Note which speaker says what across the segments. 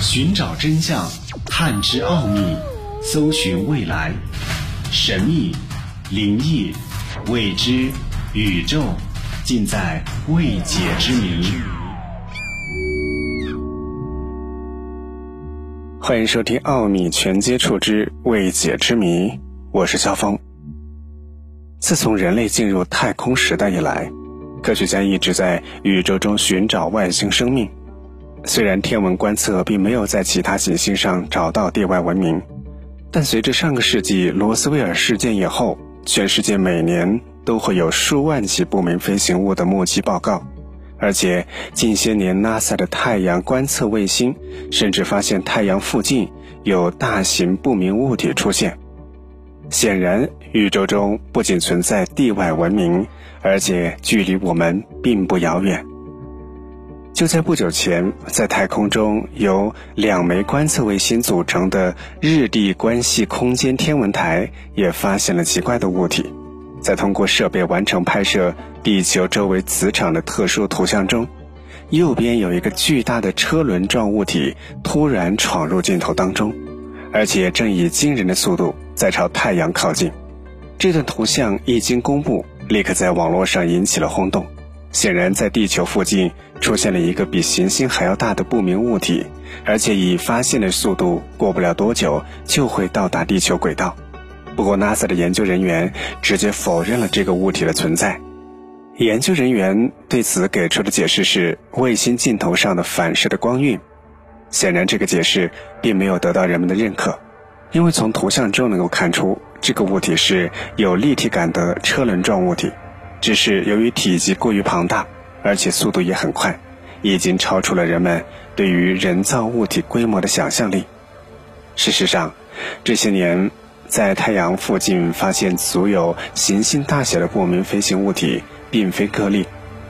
Speaker 1: 寻找真相，探知奥秘，搜寻未来，神秘、灵异、未知、宇宙，尽在未解之谜。
Speaker 2: 欢迎收听《奥秘全接触之未解之谜》，我是肖峰。自从人类进入太空时代以来，科学家一直在宇宙中寻找外星生命。虽然天文观测并没有在其他行星上找到地外文明，但随着上个世纪罗斯威尔事件以后，全世界每年都会有数万起不明飞行物的目击报告，而且近些年 NASA 的太阳观测卫星甚至发现太阳附近有大型不明物体出现。显然，宇宙中不仅存在地外文明，而且距离我们并不遥远。就在不久前，在太空中由两枚观测卫星组成的日地关系空间天文台也发现了奇怪的物体。在通过设备完成拍摄地球周围磁场的特殊图像中，右边有一个巨大的车轮状物体突然闯入镜头当中，而且正以惊人的速度在朝太阳靠近。这段图像一经公布，立刻在网络上引起了轰动。显然，在地球附近出现了一个比行星还要大的不明物体，而且以发现的速度，过不了多久就会到达地球轨道。不过，NASA 的研究人员直接否认了这个物体的存在。研究人员对此给出的解释是卫星镜头上的反射的光晕。显然，这个解释并没有得到人们的认可，因为从图像中能够看出，这个物体是有立体感的车轮状物体。只是由于体积过于庞大，而且速度也很快，已经超出了人们对于人造物体规模的想象力。事实上，这些年在太阳附近发现足有行星大小的不明飞行物体，并非个例。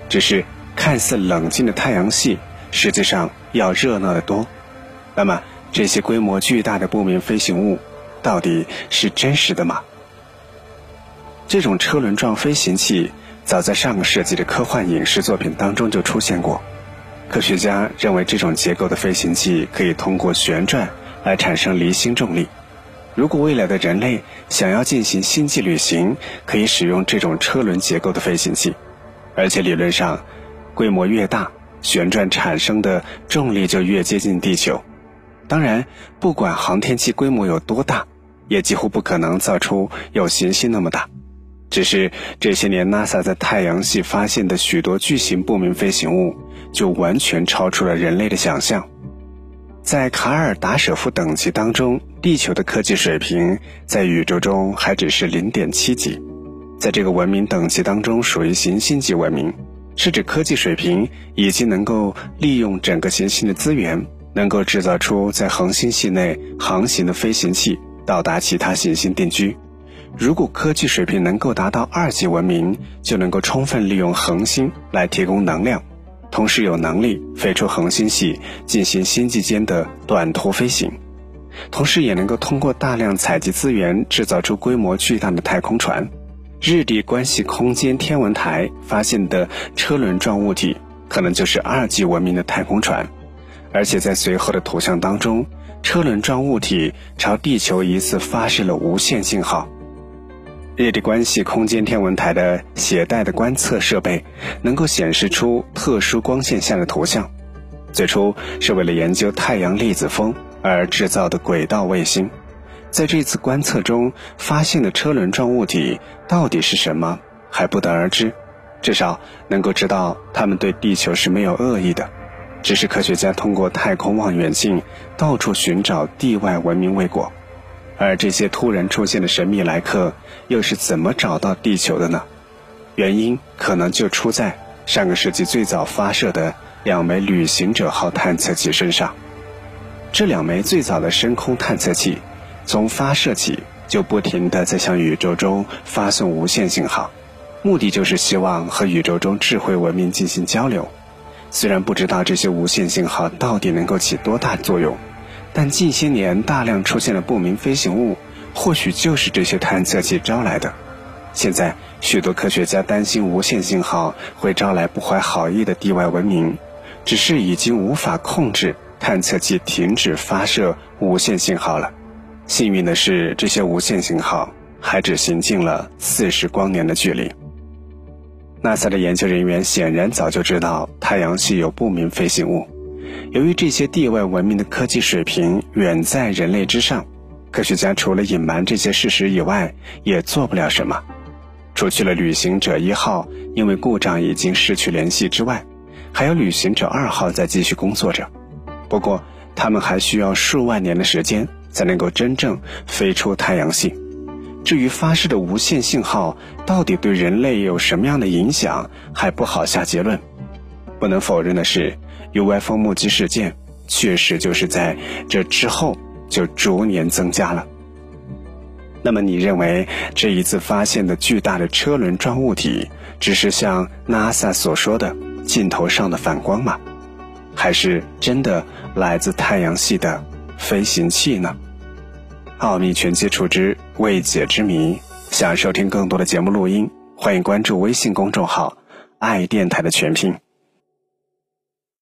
Speaker 2: 只是看似冷静的太阳系，实际上要热闹得多。那么，这些规模巨大的不明飞行物，到底是真实的吗？这种车轮状飞行器早在上个世纪的科幻影视作品当中就出现过。科学家认为，这种结构的飞行器可以通过旋转来产生离心重力。如果未来的人类想要进行星际旅行，可以使用这种车轮结构的飞行器。而且理论上，规模越大，旋转产生的重力就越接近地球。当然，不管航天器规模有多大，也几乎不可能造出有行星那么大。只是这些年，NASA 在太阳系发现的许多巨型不明飞行物，就完全超出了人类的想象。在卡尔达舍夫等级当中，地球的科技水平在宇宙中还只是零点七级。在这个文明等级当中，属于行星级文明，是指科技水平已经能够利用整个行星的资源，能够制造出在恒星系内航行的飞行器，到达其他行星定居。如果科技水平能够达到二级文明，就能够充分利用恒星来提供能量，同时有能力飞出恒星系进行星际间的短途飞行，同时也能够通过大量采集资源制造出规模巨大的太空船。日地关系空间天文台发现的车轮状物体，可能就是二级文明的太空船，而且在随后的图像当中，车轮状物体朝地球疑似发射了无线信号。日地关系空间天文台的携带的观测设备能够显示出特殊光线下的图像。最初是为了研究太阳粒子风而制造的轨道卫星，在这次观测中发现的车轮状物体到底是什么还不得而知，至少能够知道它们对地球是没有恶意的，只是科学家通过太空望远镜到处寻找地外文明未果。而这些突然出现的神秘来客又是怎么找到地球的呢？原因可能就出在上个世纪最早发射的两枚旅行者号探测器身上。这两枚最早的深空探测器，从发射起就不停地在向宇宙中发送无线信号，目的就是希望和宇宙中智慧文明进行交流。虽然不知道这些无线信号到底能够起多大作用。但近些年大量出现了不明飞行物，或许就是这些探测器招来的。现在许多科学家担心无线信号会招来不怀好意的地外文明，只是已经无法控制探测器停止发射无线信号了。幸运的是，这些无线信号还只行进了四十光年的距离。NASA 的研究人员显然早就知道太阳系有不明飞行物。由于这些地外文明的科技水平远在人类之上，科学家除了隐瞒这些事实以外，也做不了什么。除去了旅行者一号因为故障已经失去联系之外，还有旅行者二号在继续工作着。不过，他们还需要数万年的时间才能够真正飞出太阳系。至于发射的无线信号到底对人类有什么样的影响，还不好下结论。不能否认的是，UFO 目击事件确实就是在这之后就逐年增加了。那么，你认为这一次发现的巨大的车轮状物体，只是像 NASA 所说的镜头上的反光吗？还是真的来自太阳系的飞行器呢？奥秘全接触之未解之谜。想收听更多的节目录音，欢迎关注微信公众号“爱电台”的全拼。